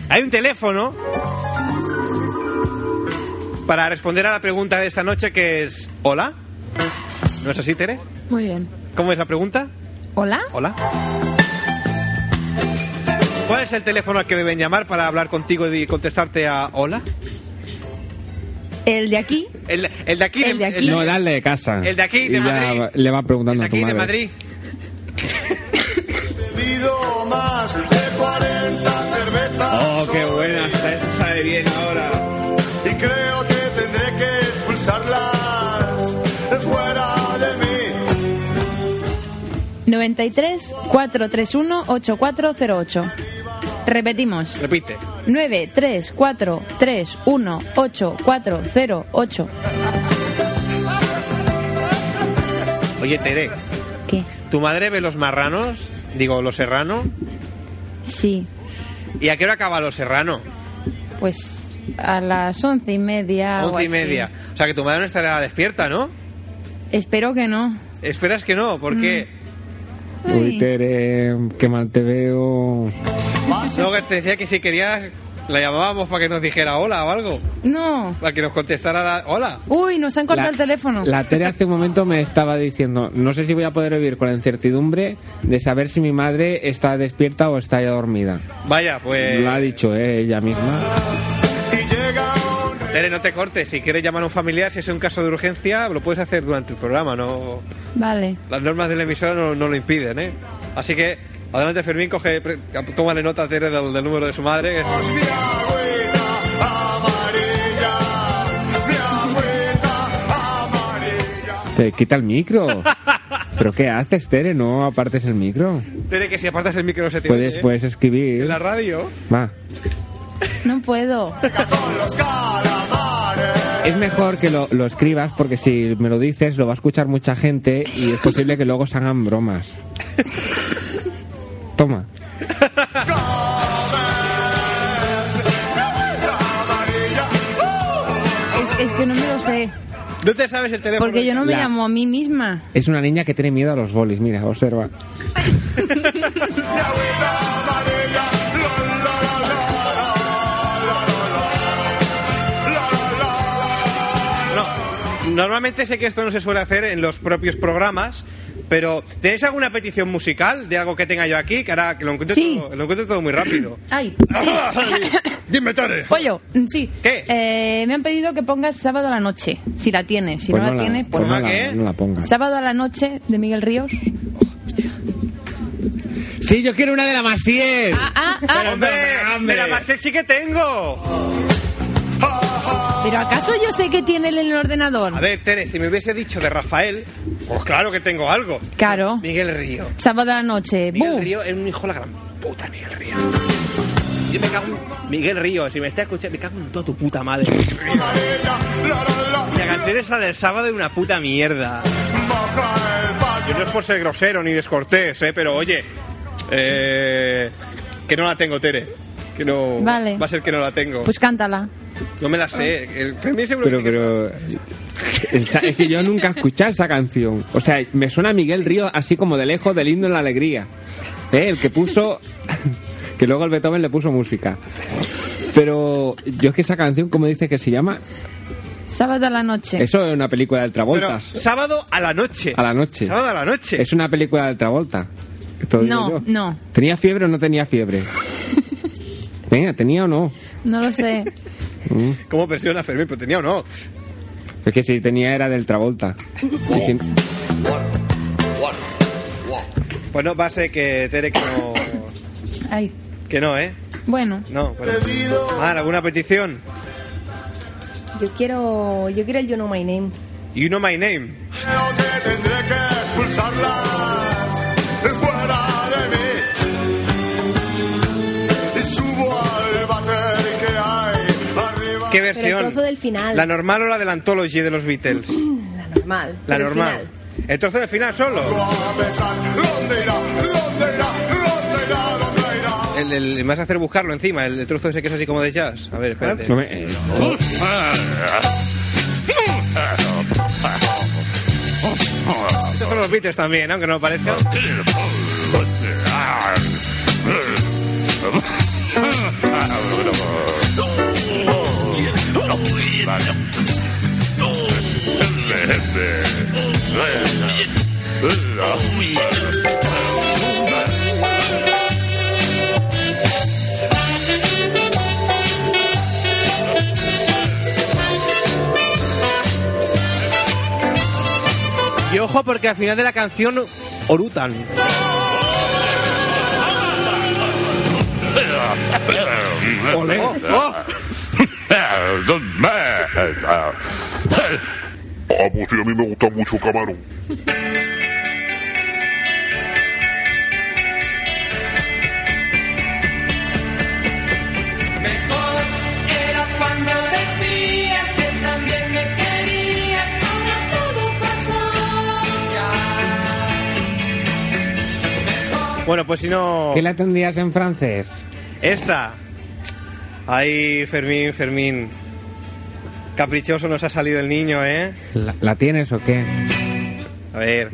Hay un teléfono para responder a la pregunta de esta noche que es ¿Hola? ¿No es así, Tere? Muy bien. ¿Cómo es la pregunta? ¿Hola? Hola. ¿Cuál es el teléfono al que deben llamar para hablar contigo y contestarte a hola? El de aquí. El, el de aquí. El de aquí. No, dale de casa. El de aquí, de Madrid. le va preguntando a tu Aquí de madre. Madrid. Bebido más de 40 cervezas. Oh, qué buena está, eso sabe bien ahora. Y creo 93 431 8408. Repetimos. Repite. 93 431 8408. Oye, Tere. ¿Qué? ¿Tu madre ve los marranos? Digo, los serrano. Sí, ¿Y a qué hora acaba los serrano? pues a las once y media. Once y media. O sea que tu madre no estará despierta, ¿no? Espero que no. Esperas que no, ¿por qué? Uy, Tere, qué mal te veo. No, que te decía que si querías la llamábamos para que nos dijera hola o algo. No. Para que nos contestara la hola. Uy, nos han cortado La- el teléfono. La Tere hace un momento me estaba diciendo, no sé si voy a poder vivir con la incertidumbre de saber si mi madre está despierta o está ya dormida. Vaya, pues... Lo ha dicho eh, ella misma. Tere, no te cortes. Si quieres llamar a un familiar, si es un caso de urgencia, lo puedes hacer durante el programa. No, Vale. las normas de la emisora no, no lo impiden, ¿eh? Así que, adelante Fermín, coge, tómale nota a Tere del, del número de su madre. Eh, quita el micro. ¿Pero qué haces, Tere? No apartes el micro. Tere, que si apartas el micro no se te Puedes, oye, ¿eh? puedes escribir. En la radio. Va. No puedo. Es mejor que lo, lo escribas porque si me lo dices lo va a escuchar mucha gente y es posible que luego se hagan bromas. Toma. Es, es que no me lo sé. No te sabes el teléfono. Porque yo no me La- llamo a mí misma. Es una niña que tiene miedo a los bolis. Mira, observa. normalmente sé que esto no se suele hacer en los propios programas, pero ¿tenéis alguna petición musical de algo que tenga yo aquí? Que ahora que lo encuentro, Sí. todo, lo encuentro todo muy rápido. Ay, Dime, Tere. pollo, mm, sí. Eh, me han pedido que pongas sábado a la noche, si la tienes. Si Pues no, no la la- tienes, pues pues no no. la- no la pongas. Sábado a la noche de Miguel Ríos. Sí, yo quiero una de la Masiel. Ah, ah, ¡Hombre! ¡De la Marcel sí que tengo! Pero ¿acaso yo sé que tiene él en el ordenador? A ver, Tere, si me hubiese dicho de Rafael, pues claro que tengo algo. Claro. Miguel Río. Sábado a la noche. Miguel ¡Bum! Río es un hijo de la gran puta, Miguel Río. Yo me cago en... Miguel Río, si me estás escuchando, me cago en toda tu puta madre. La canción esa del sábado es una puta mierda. Yo no es por ser grosero ni descortés, ¿eh? Pero oye, eh, que no la tengo, Tere. Que no... Vale. Va a ser que no la tengo. Pues cántala. No me la sé. El Fermín seguro Pero, que pero. esa- Es que yo nunca he escuchado esa canción. O sea, me suena a Miguel Río así como de lejos del himno en la alegría. ¿Eh? El que puso. Que luego el Beethoven le puso música. Pero yo es que esa canción, como dice que se llama? Sábado a la noche. Eso es una película del Pero Travolta. sábado a la noche. A la noche. Sábado a la noche. Es una película del Travolta. No, yo. no, ¿Tenía fiebre o no tenía fiebre? Venga, ¿tenía o no? no lo sé. Mm. ¿Cómo presiona Fermín? Pero tenía o no. Es que si tenía era del Travolta. Pues no, va a ser que Tere que no. Ay, Que no, ¿eh? bueno. No. Bueno. Ah, ¿alguna petición? Yo quiero, yo quiero el You Know My Name. You know my name. Tendré que fuera ¿Qué Pero el versión? trozo del final. ¿La normal o la del Anthology de los Beatles? La normal. La el normal. final. El trozo del final solo. El, el, me vas a hacer buscarlo encima, el, trozo ese que es así como de jazz. A ver, espérate. No me- eh, Estos son los Beatles también, aunque no lo parezca. Y ojo porque al final de la canción orutan. Oh, oh. Ah, pues sí, a mí me gusta mucho Camarón. Era cuando decías que también me querías, ahora todo pasó. Bueno, pues si no... ¿Qué la tendrías en francés? Esta. Ahí, Fermín, Fermín. Caprichoso nos ha salido el niño, ¿eh? ¿La, la tienes o qué? A ver.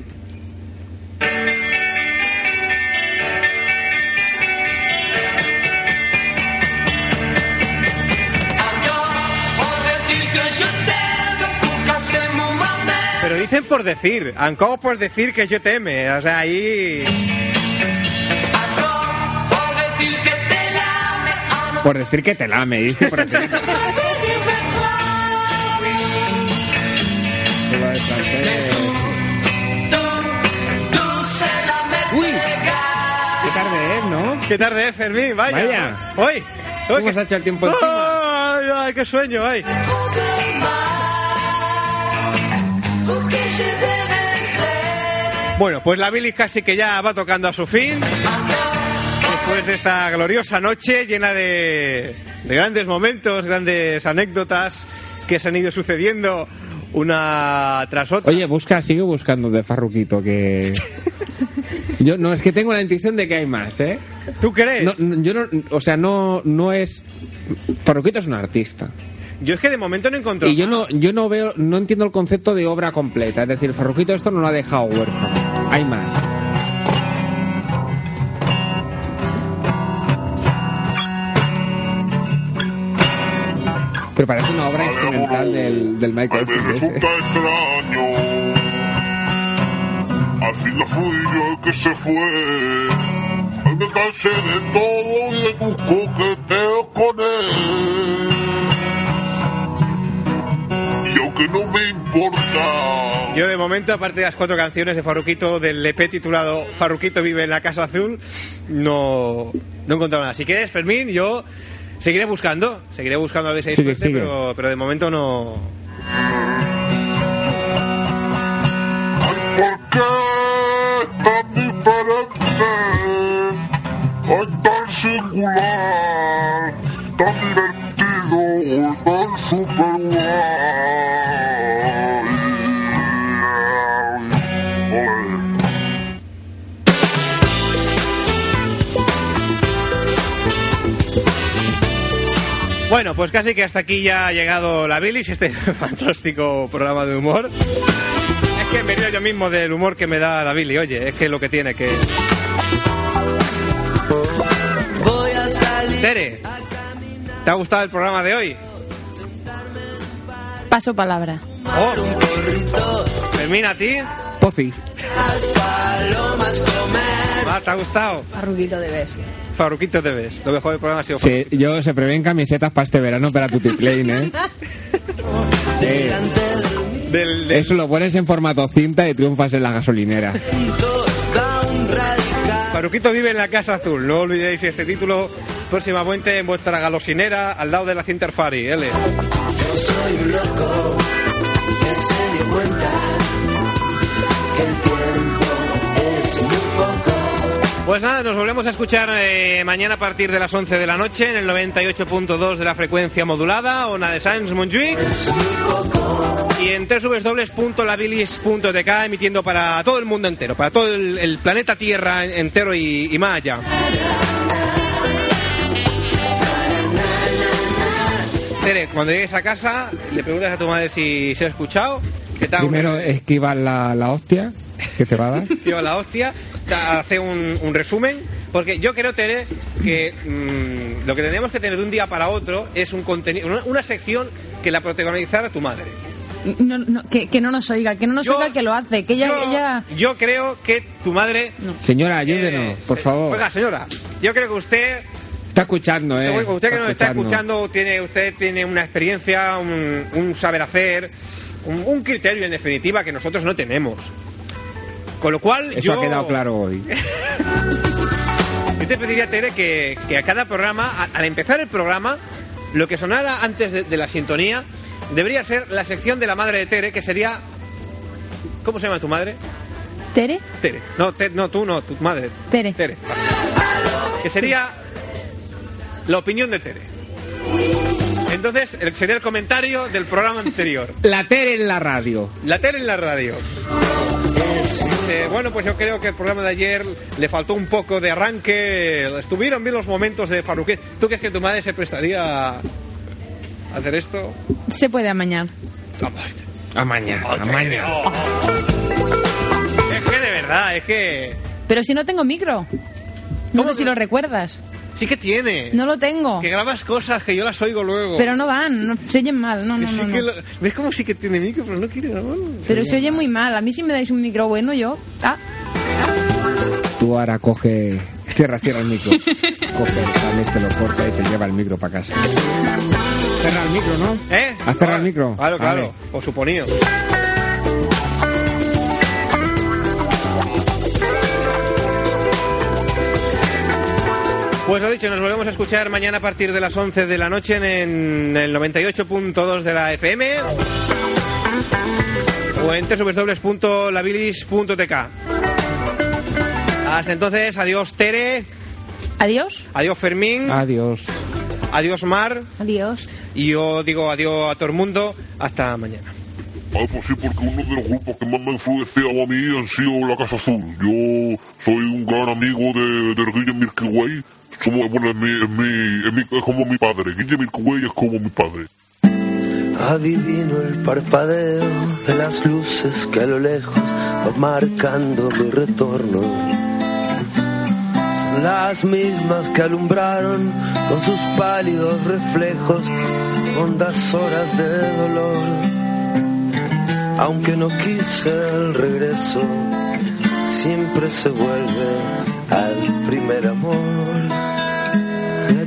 Pero dicen por decir, encore por decir que yo teme. O sea, ahí. Por decir que te lame, dice por decir. Uy, Qué tarde es, ¿no? qué tarde es, Fermín, vaya. Vaya. Hoy. ¿Cómo se ha hecho el tiempo? Ay, ay, qué sueño, ay. Bueno, pues la bilis casi que ya va tocando a su fin. Después de esta gloriosa noche llena de, de grandes momentos, grandes anécdotas que se han ido sucediendo una tras otra. Oye, busca, sigue buscando de Farruquito que. Yo no, es que tengo la intuición de que hay más, ¿eh? ¿Tú crees? No, no, yo no, o sea, no, no es. Farruquito es un artista. Yo es que de momento no encontré. Y yo no, yo no veo, no entiendo el concepto de obra completa. Es decir, Farruquito esto no lo ha dejado huérfano. Hay más. Pero parece una obra instrumental del, del Michael Me Jackson ese. resulta extraño. Al fin fui yo el que se fue. Hoy me cansé de todo y de tus coqueteos con él. Y aunque no me importa. Yo de momento, aparte de las cuatro canciones de Farruquito del EP titulado Farruquito vive en la Casa Azul, no, no he encontrado nada. Si quieres, Fermín, yo seguiré buscando, seguiré buscando a ver si hay Sigue, suerte, sigue. Pero, pero de momento no... ¿Por qué tan diferente? Ay, tan singular, tan divertido, tan super guay. Bueno, pues casi que hasta aquí ya ha llegado la bilis, este fantástico programa de humor. Es que me río yo mismo del humor que me da la Billy, oye, es que es lo que tiene que... Voy a salir. Tere, ¿te ha gustado el programa de hoy? Paso palabra. Oh, Fermín, ¿a ti? Comer. Ah, ¿Te ha gustado? Farruquito de best. Farruquito te ves. Lo mejor del programa ha sido Sí, yo se prevén camisetas para este verano para tu Klein, ¿eh? Eh, del, del- Eso lo pones en formato cinta y triunfas en la gasolinera. Farruquito vive en la Casa Azul. No olvidéis este título próximamente en vuestra galosinera al lado de la cinta Fari. L. Yo soy un loco que se dio cuenta que el tiempo. Pues nada, nos volvemos a escuchar eh, mañana a partir de las 11 de la noche en el 98.2 de la frecuencia modulada, Ona de Sans Montjuic. Y en www.labilis.tk emitiendo para todo el mundo entero, para todo el, planeta Tierra entero y, y más allá. Tere, cuando llegues a casa, le preguntas a tu madre si se ha escuchado. Primero esquivar la, la hostia que te va a dar. Tío, la hostia, hace un, un resumen, porque yo creo, Tere, que mm, lo que tendríamos que tener de un día para otro es un contenido, una, una sección que la protagonizara tu madre. No, no, que, que no nos oiga, que no nos oiga que lo hace, que ella... Yo, ella... yo creo que tu madre... Señora, ayúdenos, por favor. Oiga, señora, yo creo que usted, Está escuchando, ¿eh? usted que Está nos está escuchando, tiene, usted tiene una experiencia, un, un saber hacer, un, un criterio en definitiva que nosotros no tenemos. Con lo cual, Eso yo... ha quedado claro hoy. Yo te pediría, Tere, que, que a cada programa, a- al empezar el programa, lo que sonara antes de, de la sintonía debería ser la sección de la madre de Tere, que sería... ¿Cómo se llama tu madre? ¿Tere? Tere. No, Te- no tú no, tu madre. Tere. Tere. vale. Que sería la opinión de Tere. Entonces, sería el comentario del programa anterior. La Tere en la radio. La tele en la radio. Dice, bueno, pues yo creo que el programa de ayer le faltó un poco de arranque. Estuvieron bien los momentos de Farruquet. ¿Tú crees que tu madre se prestaría a hacer esto? Se puede amañar. Amaña, amaña. Es que de verdad, es que... Pero si no tengo micro. No sé si lo recuerdas. Sí que tiene. No lo tengo. Que grabas cosas que yo las oigo luego. Pero no van, no, se oyen mal. No, no, sí no. que no. lo- ¿Ves cómo sí que tiene micro, pero no quiere grabarlo? Pero se oye muy mal. A mí si me dais un micro bueno, yo... Ah, Tú ahora coge... Cierra, cierra el micro. coge el te lo corta y te lleva el micro para casa. Cerra el micro, ¿no? ¿Eh? ¿Has cerrado el micro? Claro, claro. Vale. O suponío. Pues lo dicho, nos volvemos a escuchar mañana a partir de las 11 de la noche en, el 98.2 de la FM o en www.labilis.tk. Hasta entonces, adiós Tere, adiós. adiós Fermín, Adiós. adiós Mar Adiós. y yo digo adiós a todo el mundo. Hasta mañana. Ah, pues sí, porque uno de los grupos que más me ha influenciado a mí han sido La Casa Azul. Yo soy un gran amigo de, de Guille Milky Way. Somos, bueno, es, mi, es, mi, es, mi- es como mi padre. Guille Milky Way es como mi padre. Adivino el parpadeo de las luces que a lo lejos va marcando mi retorno. Son las mismas que alumbraron con sus pálidos reflejos hondas horas de dolor. Aunque no quise el regreso, siempre se vuelve al primer amor.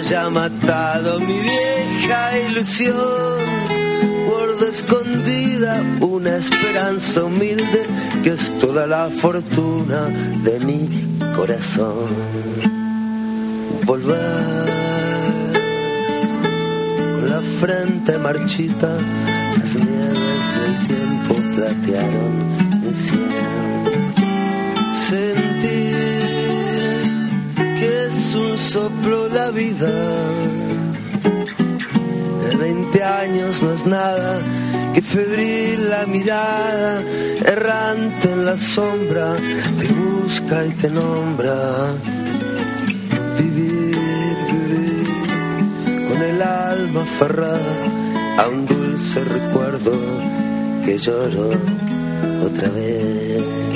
haya matado mi vieja ilusión, guardo escondida una esperanza humilde que es toda la fortuna de mi corazón. Volver con la frente marchita, las nieves del tiempo platearon mi cielo. Soplo la vida. De 20 años no es nada que febril la mirada, errante en la sombra, te busca y te nombra. Vivir, vivir con el alma aferrada a un dulce recuerdo que lloro otra vez.